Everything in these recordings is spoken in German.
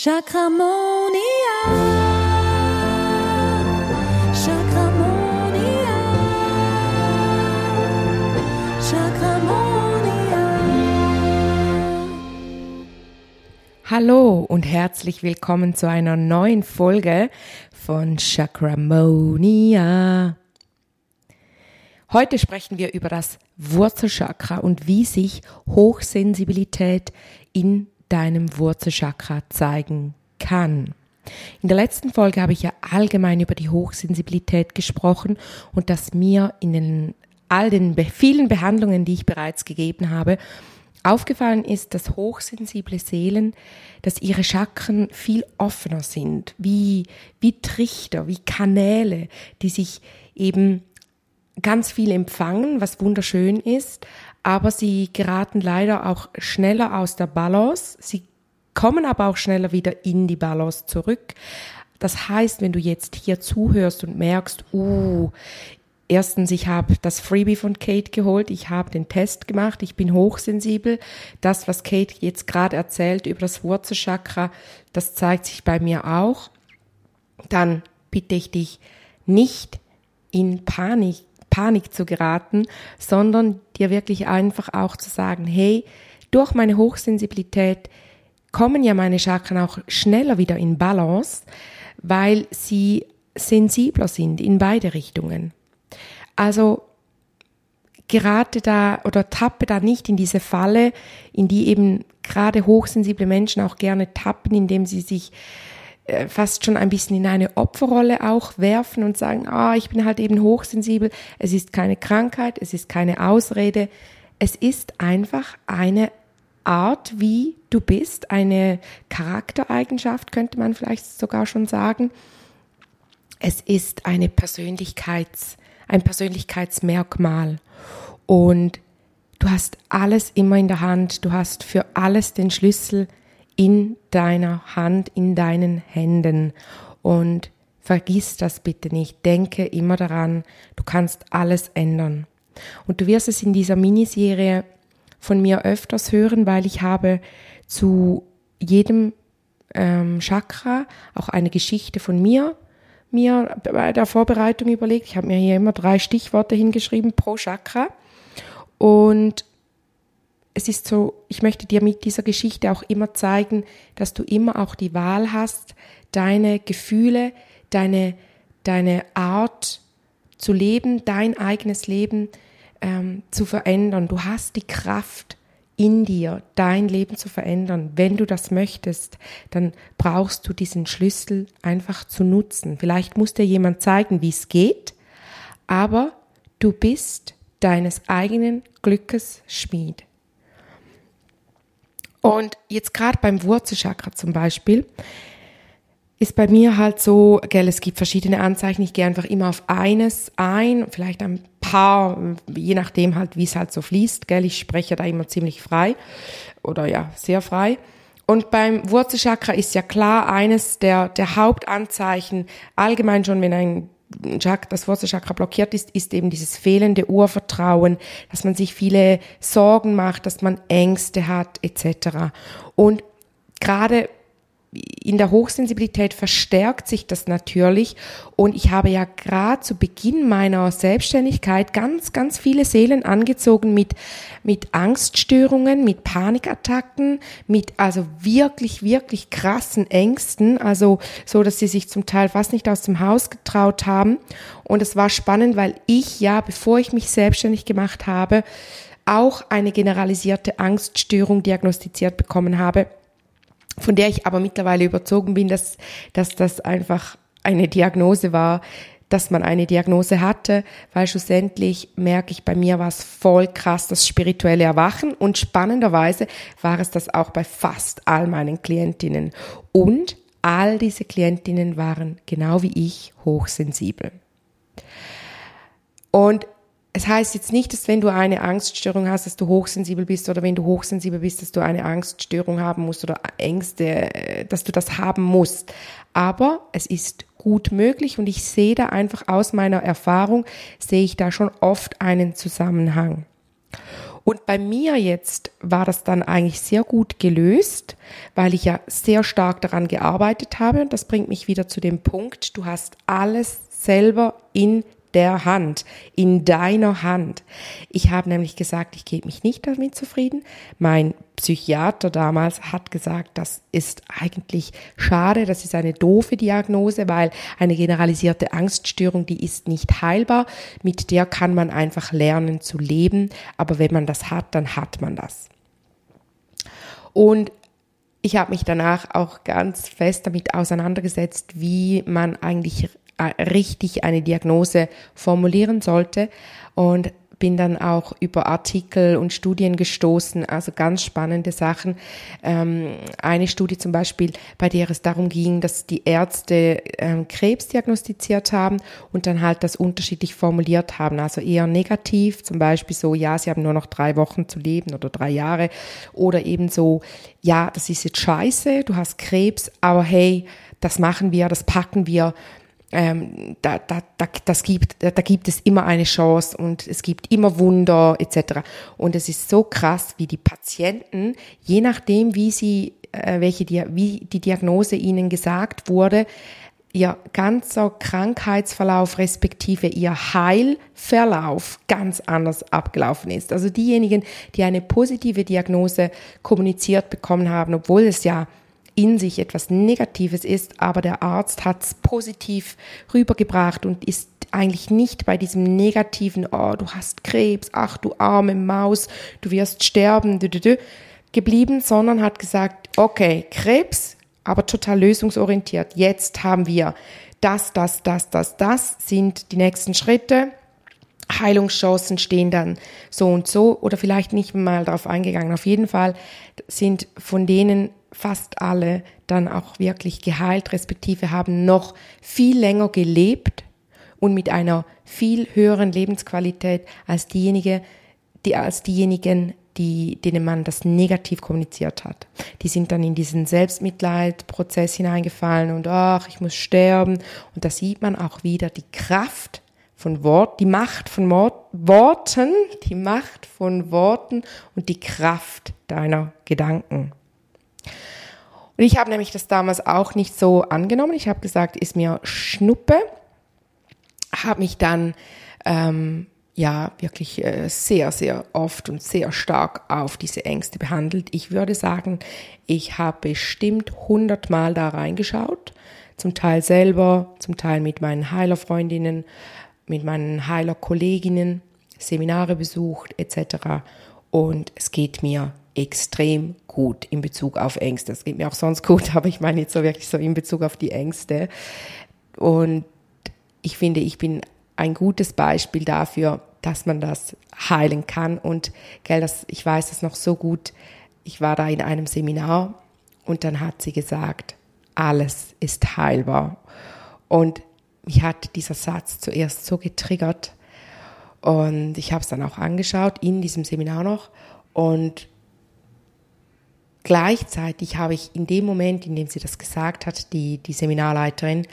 Chakramonia. Chakramonia. Chakramonia. Hallo und herzlich willkommen zu einer neuen Folge von Chakramonia. Heute sprechen wir über das Wurzelchakra und wie sich Hochsensibilität in deinem Wurzelchakra zeigen kann. In der letzten Folge habe ich ja allgemein über die Hochsensibilität gesprochen und dass mir in den all den vielen Behandlungen, die ich bereits gegeben habe, aufgefallen ist, dass hochsensible Seelen, dass ihre Chakren viel offener sind, wie, wie Trichter, wie Kanäle, die sich eben ganz viel empfangen, was wunderschön ist, aber sie geraten leider auch schneller aus der Balance. Sie kommen aber auch schneller wieder in die Balance zurück. Das heißt, wenn du jetzt hier zuhörst und merkst, uh, erstens, ich habe das Freebie von Kate geholt, ich habe den Test gemacht, ich bin hochsensibel. Das, was Kate jetzt gerade erzählt über das Wurzelchakra, das zeigt sich bei mir auch. Dann bitte ich dich nicht in Panik Panik zu geraten, sondern dir wirklich einfach auch zu sagen, hey, durch meine Hochsensibilität kommen ja meine Chakren auch schneller wieder in Balance, weil sie sensibler sind in beide Richtungen. Also gerate da oder tappe da nicht in diese Falle, in die eben gerade hochsensible Menschen auch gerne tappen, indem sie sich fast schon ein bisschen in eine Opferrolle auch werfen und sagen, ah, ich bin halt eben hochsensibel. Es ist keine Krankheit, es ist keine Ausrede. Es ist einfach eine Art, wie du bist, eine Charaktereigenschaft, könnte man vielleicht sogar schon sagen. Es ist eine Persönlichkeits, ein Persönlichkeitsmerkmal. Und du hast alles immer in der Hand, du hast für alles den Schlüssel, in deiner Hand, in deinen Händen. Und vergiss das bitte nicht. Denke immer daran, du kannst alles ändern. Und du wirst es in dieser Miniserie von mir öfters hören, weil ich habe zu jedem ähm, Chakra auch eine Geschichte von mir mir bei der Vorbereitung überlegt. Ich habe mir hier immer drei Stichworte hingeschrieben pro Chakra. Und es ist so, ich möchte dir mit dieser Geschichte auch immer zeigen, dass du immer auch die Wahl hast, deine Gefühle, deine, deine Art zu leben, dein eigenes Leben ähm, zu verändern. Du hast die Kraft in dir, dein Leben zu verändern. Wenn du das möchtest, dann brauchst du diesen Schlüssel einfach zu nutzen. Vielleicht muss dir jemand zeigen, wie es geht, aber du bist deines eigenen Glückes Schmied. Und jetzt gerade beim Wurzelchakra zum Beispiel ist bei mir halt so, gell, es gibt verschiedene Anzeichen. Ich gehe einfach immer auf eines ein, vielleicht ein paar, je nachdem halt, wie es halt so fließt, gell. Ich spreche da immer ziemlich frei oder ja, sehr frei. Und beim Wurzelchakra ist ja klar eines der, der Hauptanzeichen, allgemein schon, wenn ein das Wurzelchakra blockiert ist, ist eben dieses fehlende Urvertrauen, dass man sich viele Sorgen macht, dass man Ängste hat etc. Und gerade in der Hochsensibilität verstärkt sich das natürlich. Und ich habe ja gerade zu Beginn meiner Selbstständigkeit ganz, ganz viele Seelen angezogen mit, mit Angststörungen, mit Panikattacken, mit also wirklich, wirklich krassen Ängsten, also so, dass sie sich zum Teil fast nicht aus dem Haus getraut haben. Und es war spannend, weil ich ja, bevor ich mich selbstständig gemacht habe, auch eine generalisierte Angststörung diagnostiziert bekommen habe von der ich aber mittlerweile überzogen bin, dass, dass das einfach eine Diagnose war, dass man eine Diagnose hatte, weil schlussendlich merke ich, bei mir war es voll krass das spirituelle Erwachen und spannenderweise war es das auch bei fast all meinen Klientinnen. Und all diese Klientinnen waren genau wie ich hochsensibel. Und es heißt jetzt nicht, dass wenn du eine Angststörung hast, dass du hochsensibel bist oder wenn du hochsensibel bist, dass du eine Angststörung haben musst oder Ängste, äh, dass du das haben musst. Aber es ist gut möglich und ich sehe da einfach aus meiner Erfahrung, sehe ich da schon oft einen Zusammenhang. Und bei mir jetzt war das dann eigentlich sehr gut gelöst, weil ich ja sehr stark daran gearbeitet habe. Und das bringt mich wieder zu dem Punkt, du hast alles selber in der Hand, in deiner Hand. Ich habe nämlich gesagt, ich gebe mich nicht damit zufrieden. Mein Psychiater damals hat gesagt, das ist eigentlich schade, das ist eine doofe Diagnose, weil eine generalisierte Angststörung, die ist nicht heilbar, mit der kann man einfach lernen zu leben, aber wenn man das hat, dann hat man das. Und ich habe mich danach auch ganz fest damit auseinandergesetzt, wie man eigentlich richtig eine Diagnose formulieren sollte und bin dann auch über Artikel und Studien gestoßen, also ganz spannende Sachen. Ähm, eine Studie zum Beispiel, bei der es darum ging, dass die Ärzte ähm, Krebs diagnostiziert haben und dann halt das unterschiedlich formuliert haben. Also eher negativ, zum Beispiel so, ja, sie haben nur noch drei Wochen zu leben oder drei Jahre. Oder eben so, ja, das ist jetzt scheiße, du hast Krebs, aber hey, das machen wir, das packen wir ähm, da, da, da, das gibt, da, da gibt es immer eine Chance und es gibt immer Wunder etc. Und es ist so krass, wie die Patienten, je nachdem, wie sie, äh, welche, wie die Diagnose ihnen gesagt wurde, ihr ganzer Krankheitsverlauf respektive ihr Heilverlauf ganz anders abgelaufen ist. Also diejenigen, die eine positive Diagnose kommuniziert bekommen haben, obwohl es ja in sich etwas Negatives ist, aber der Arzt hat es positiv rübergebracht und ist eigentlich nicht bei diesem negativen, oh, du hast Krebs, ach du arme Maus, du wirst sterben, dü, dü, dü, geblieben, sondern hat gesagt, okay, Krebs, aber total lösungsorientiert. Jetzt haben wir das, das, das, das, das sind die nächsten Schritte. Heilungschancen stehen dann so und so oder vielleicht nicht mal darauf eingegangen. Auf jeden Fall sind von denen fast alle dann auch wirklich geheilt, respektive haben noch viel länger gelebt und mit einer viel höheren Lebensqualität als diejenige, die, als diejenigen, die, denen man das negativ kommuniziert hat. Die sind dann in diesen Selbstmitleidprozess hineingefallen und ach, ich muss sterben. Und da sieht man auch wieder die Kraft von Wort, die Macht von Wort, Worten, die Macht von Worten und die Kraft deiner Gedanken. Und ich habe nämlich das damals auch nicht so angenommen. Ich habe gesagt, ist mir Schnuppe. Habe mich dann ähm, ja wirklich äh, sehr, sehr oft und sehr stark auf diese Ängste behandelt. Ich würde sagen, ich habe bestimmt hundertmal da reingeschaut. Zum Teil selber, zum Teil mit meinen Heilerfreundinnen, mit meinen Heilerkolleginnen, Seminare besucht etc. Und es geht mir extrem gut in Bezug auf Ängste. Es geht mir auch sonst gut, aber ich meine jetzt so wirklich so in Bezug auf die Ängste. Und ich finde, ich bin ein gutes Beispiel dafür, dass man das heilen kann. Und gell, das, ich weiß es noch so gut. Ich war da in einem Seminar und dann hat sie gesagt, alles ist heilbar. Und mich hat dieser Satz zuerst so getriggert. Und ich habe es dann auch angeschaut in diesem Seminar noch. Und Gleichzeitig habe ich in dem Moment, in dem sie das gesagt hat, die, die Seminarleiterin,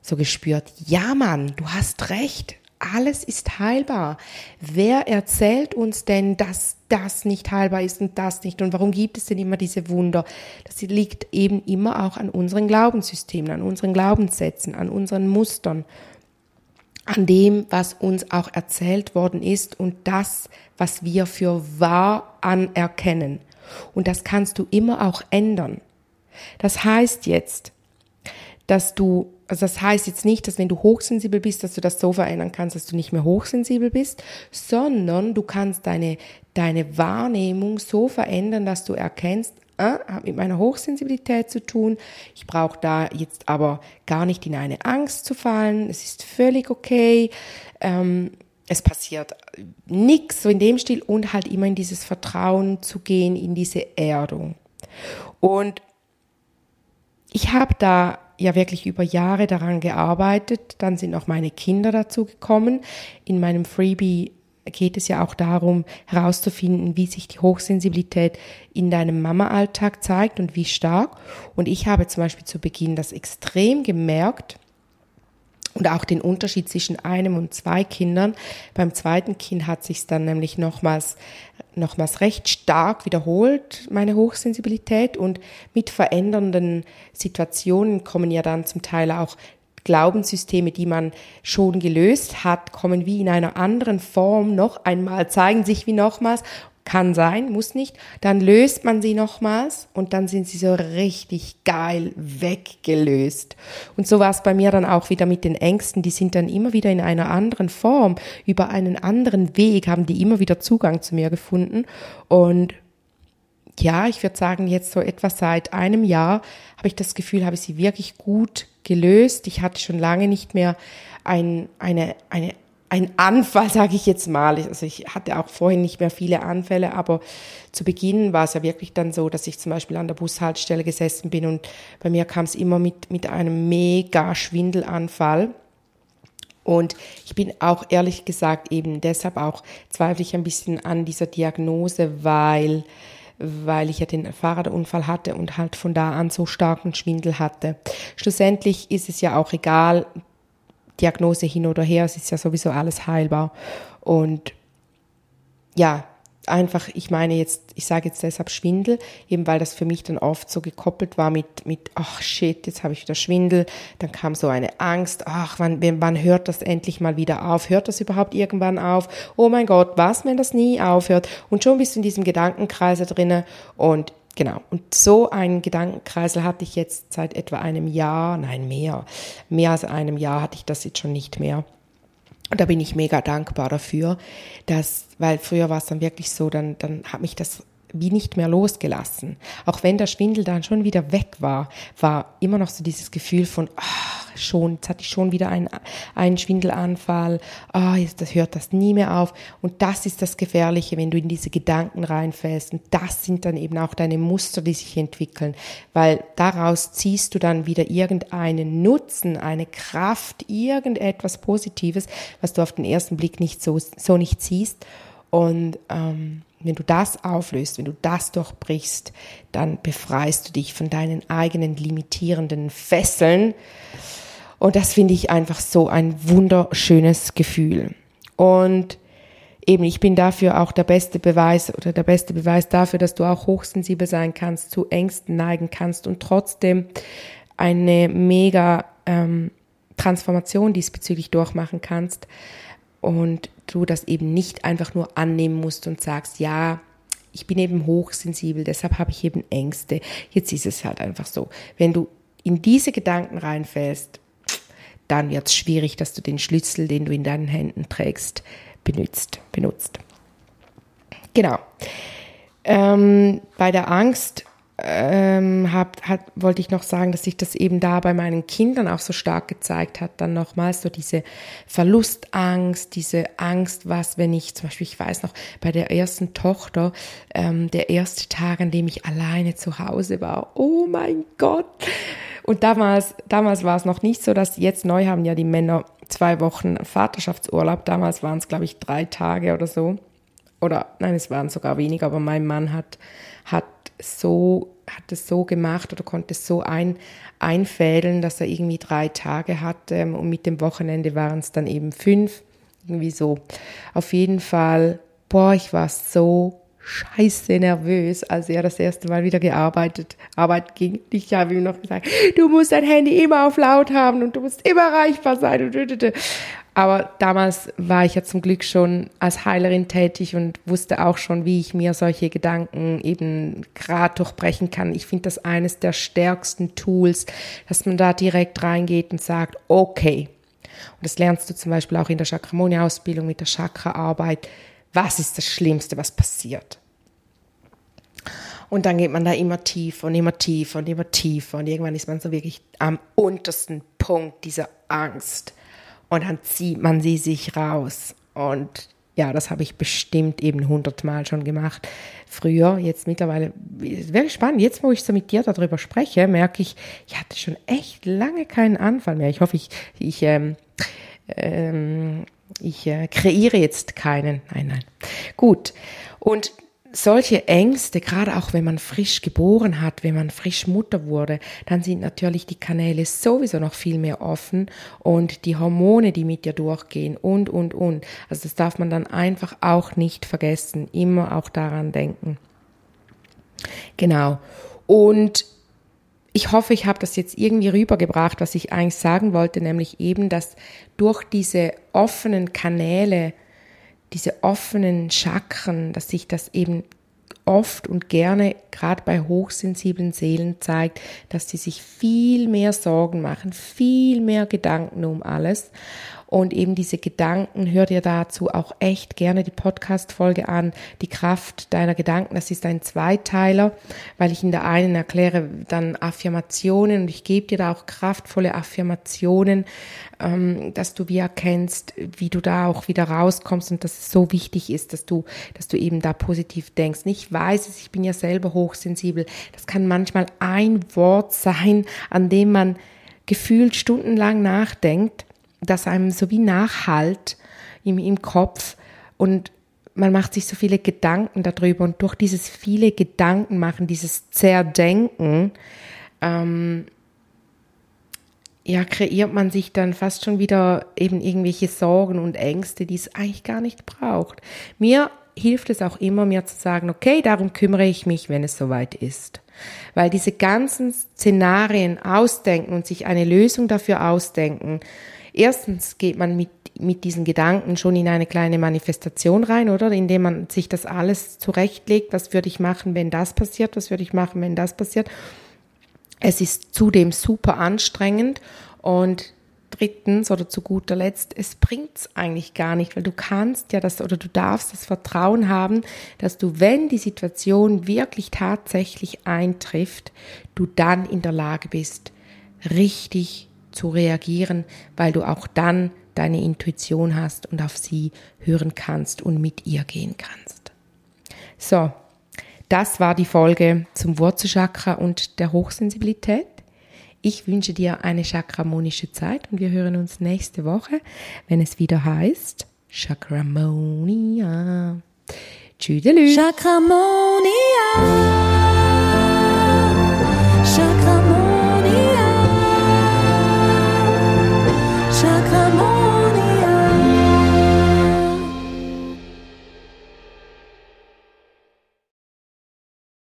so gespürt, ja Mann, du hast recht, alles ist heilbar. Wer erzählt uns denn, dass das nicht heilbar ist und das nicht? Und warum gibt es denn immer diese Wunder? Das liegt eben immer auch an unseren Glaubenssystemen, an unseren Glaubenssätzen, an unseren Mustern, an dem, was uns auch erzählt worden ist und das, was wir für wahr anerkennen. Und das kannst du immer auch ändern. Das heißt jetzt, dass du, also das heißt jetzt nicht, dass wenn du hochsensibel bist, dass du das so verändern kannst, dass du nicht mehr hochsensibel bist, sondern du kannst deine, deine Wahrnehmung so verändern, dass du erkennst, äh, hat mit meiner Hochsensibilität zu tun. Ich brauche da jetzt aber gar nicht in eine Angst zu fallen. Es ist völlig okay. Ähm, es passiert nichts so in dem Stil und halt immer in dieses Vertrauen zu gehen, in diese Erdung. Und ich habe da ja wirklich über Jahre daran gearbeitet. Dann sind auch meine Kinder dazu gekommen. In meinem Freebie geht es ja auch darum, herauszufinden, wie sich die Hochsensibilität in deinem Mama-Alltag zeigt und wie stark. Und ich habe zum Beispiel zu Beginn das extrem gemerkt, und auch den Unterschied zwischen einem und zwei Kindern. Beim zweiten Kind hat sich dann nämlich nochmals, nochmals recht stark wiederholt, meine Hochsensibilität. Und mit verändernden Situationen kommen ja dann zum Teil auch Glaubenssysteme, die man schon gelöst hat, kommen wie in einer anderen Form noch einmal, zeigen sich wie nochmals kann sein, muss nicht. Dann löst man sie nochmals und dann sind sie so richtig geil weggelöst. Und so war es bei mir dann auch wieder mit den Ängsten. Die sind dann immer wieder in einer anderen Form, über einen anderen Weg haben die immer wieder Zugang zu mir gefunden. Und ja, ich würde sagen, jetzt so etwa seit einem Jahr habe ich das Gefühl, habe ich sie wirklich gut gelöst. Ich hatte schon lange nicht mehr ein, eine, eine ein Anfall, sage ich jetzt mal. Also ich hatte auch vorhin nicht mehr viele Anfälle, aber zu Beginn war es ja wirklich dann so, dass ich zum Beispiel an der Bushaltestelle gesessen bin und bei mir kam es immer mit, mit einem mega Schwindelanfall. Und ich bin auch ehrlich gesagt eben deshalb auch zweifle ich ein bisschen an dieser Diagnose, weil weil ich ja den Fahrradunfall hatte und halt von da an so starken Schwindel hatte. Schlussendlich ist es ja auch egal, Diagnose hin oder her, es ist ja sowieso alles heilbar. Und ja, einfach, ich meine jetzt, ich sage jetzt deshalb Schwindel, eben weil das für mich dann oft so gekoppelt war mit, mit ach shit, jetzt habe ich wieder Schwindel. Dann kam so eine Angst, ach, wann, wann hört das endlich mal wieder auf? Hört das überhaupt irgendwann auf? Oh mein Gott, was, wenn das nie aufhört? Und schon bist du in diesem Gedankenkreise drinne und Genau. Und so einen Gedankenkreisel hatte ich jetzt seit etwa einem Jahr, nein, mehr, mehr als einem Jahr hatte ich das jetzt schon nicht mehr. Und da bin ich mega dankbar dafür, dass, weil früher war es dann wirklich so, dann, dann hat mich das wie nicht mehr losgelassen. Auch wenn der Schwindel dann schon wieder weg war, war immer noch so dieses Gefühl von, ach, schon, jetzt hatte ich schon wieder einen, einen Schwindelanfall, ah, jetzt das hört das nie mehr auf. Und das ist das Gefährliche, wenn du in diese Gedanken reinfällst. Und das sind dann eben auch deine Muster, die sich entwickeln, weil daraus ziehst du dann wieder irgendeinen Nutzen, eine Kraft, irgendetwas Positives, was du auf den ersten Blick nicht so, so nicht siehst. Und ähm, wenn du das auflöst, wenn du das durchbrichst, dann befreist du dich von deinen eigenen limitierenden Fesseln. Und das finde ich einfach so ein wunderschönes Gefühl. Und eben, ich bin dafür auch der beste Beweis oder der beste Beweis dafür, dass du auch hochsensibel sein kannst, zu Ängsten neigen kannst und trotzdem eine mega ähm, Transformation diesbezüglich durchmachen kannst und du das eben nicht einfach nur annehmen musst und sagst, ja, ich bin eben hochsensibel, deshalb habe ich eben Ängste. Jetzt ist es halt einfach so. Wenn du in diese Gedanken reinfällst, dann wird es schwierig, dass du den Schlüssel, den du in deinen Händen trägst, benutzt. benutzt. Genau. Ähm, bei der Angst ähm, hab, hat, wollte ich noch sagen, dass sich das eben da bei meinen Kindern auch so stark gezeigt hat. Dann nochmals so diese Verlustangst, diese Angst, was, wenn ich zum Beispiel, ich weiß noch, bei der ersten Tochter, ähm, der erste Tag, an dem ich alleine zu Hause war. Oh mein Gott! Und damals, damals war es noch nicht so, dass jetzt neu haben ja die Männer zwei Wochen Vaterschaftsurlaub. Damals waren es, glaube ich, drei Tage oder so. Oder nein, es waren sogar weniger, aber mein Mann hat, hat so, hat es so gemacht oder konnte es so ein, einfädeln, dass er irgendwie drei Tage hatte und mit dem Wochenende waren es dann eben fünf. Irgendwie so. Auf jeden Fall, boah, ich war so scheiße nervös, als er das erste Mal wieder gearbeitet, Arbeit ging. Ich habe ihm noch gesagt, du musst dein Handy immer auf laut haben und du musst immer erreichbar sein. Aber damals war ich ja zum Glück schon als Heilerin tätig und wusste auch schon, wie ich mir solche Gedanken eben gerade durchbrechen kann. Ich finde das eines der stärksten Tools, dass man da direkt reingeht und sagt, okay. Und das lernst du zum Beispiel auch in der Chakramoni-Ausbildung mit der Chakra-Arbeit. Was ist das Schlimmste, was passiert? Und dann geht man da immer tiefer und immer tiefer und immer tiefer und irgendwann ist man so wirklich am untersten Punkt dieser Angst und dann zieht man sie sich raus. Und ja, das habe ich bestimmt eben hundertmal schon gemacht. Früher, jetzt mittlerweile, wäre spannend. Jetzt, wo ich so mit dir darüber spreche, merke ich, ich hatte schon echt lange keinen Anfall mehr. Ich hoffe, ich, ich, ähm, ähm, ich äh, kreiere jetzt keinen. Nein, nein. Gut. Und solche Ängste, gerade auch wenn man frisch geboren hat, wenn man frisch Mutter wurde, dann sind natürlich die Kanäle sowieso noch viel mehr offen und die Hormone, die mit dir durchgehen und, und, und. Also das darf man dann einfach auch nicht vergessen, immer auch daran denken. Genau. Und ich hoffe, ich habe das jetzt irgendwie rübergebracht, was ich eigentlich sagen wollte, nämlich eben, dass durch diese offenen Kanäle diese offenen Chakren, dass sich das eben oft und gerne gerade bei hochsensiblen Seelen zeigt, dass sie sich viel mehr Sorgen machen, viel mehr Gedanken um alles und eben diese Gedanken, hör dir dazu auch echt gerne die Podcast-Folge an, die Kraft deiner Gedanken. Das ist ein Zweiteiler, weil ich in der einen erkläre dann Affirmationen und ich gebe dir da auch kraftvolle Affirmationen, ähm, dass du wie erkennst, wie du da auch wieder rauskommst und dass es so wichtig ist, dass du, dass du eben da positiv denkst. Ich weiß es, ich bin ja selber hochsensibel. Das kann manchmal ein Wort sein, an dem man gefühlt stundenlang nachdenkt das einem so wie nachhalt im, im Kopf und man macht sich so viele Gedanken darüber und durch dieses viele Gedanken machen, dieses Zerdenken, ähm, ja, kreiert man sich dann fast schon wieder eben irgendwelche Sorgen und Ängste, die es eigentlich gar nicht braucht. Mir hilft es auch immer, mir zu sagen, okay, darum kümmere ich mich, wenn es soweit ist. Weil diese ganzen Szenarien ausdenken und sich eine Lösung dafür ausdenken, erstens geht man mit, mit diesen Gedanken schon in eine kleine Manifestation rein, oder? Indem man sich das alles zurechtlegt, was würde ich machen, wenn das passiert, was würde ich machen, wenn das passiert. Es ist zudem super anstrengend und drittens oder zu guter Letzt, es bringt's eigentlich gar nicht, weil du kannst ja das oder du darfst das Vertrauen haben, dass du, wenn die Situation wirklich tatsächlich eintrifft, du dann in der Lage bist, richtig zu reagieren, weil du auch dann deine Intuition hast und auf sie hören kannst und mit ihr gehen kannst. So, das war die Folge zum Wurzelchakra und der Hochsensibilität. Ich wünsche dir eine chakramonische Zeit und wir hören uns nächste Woche, wenn es wieder heißt Chakramonia. Tschüdelü. Chakramonia.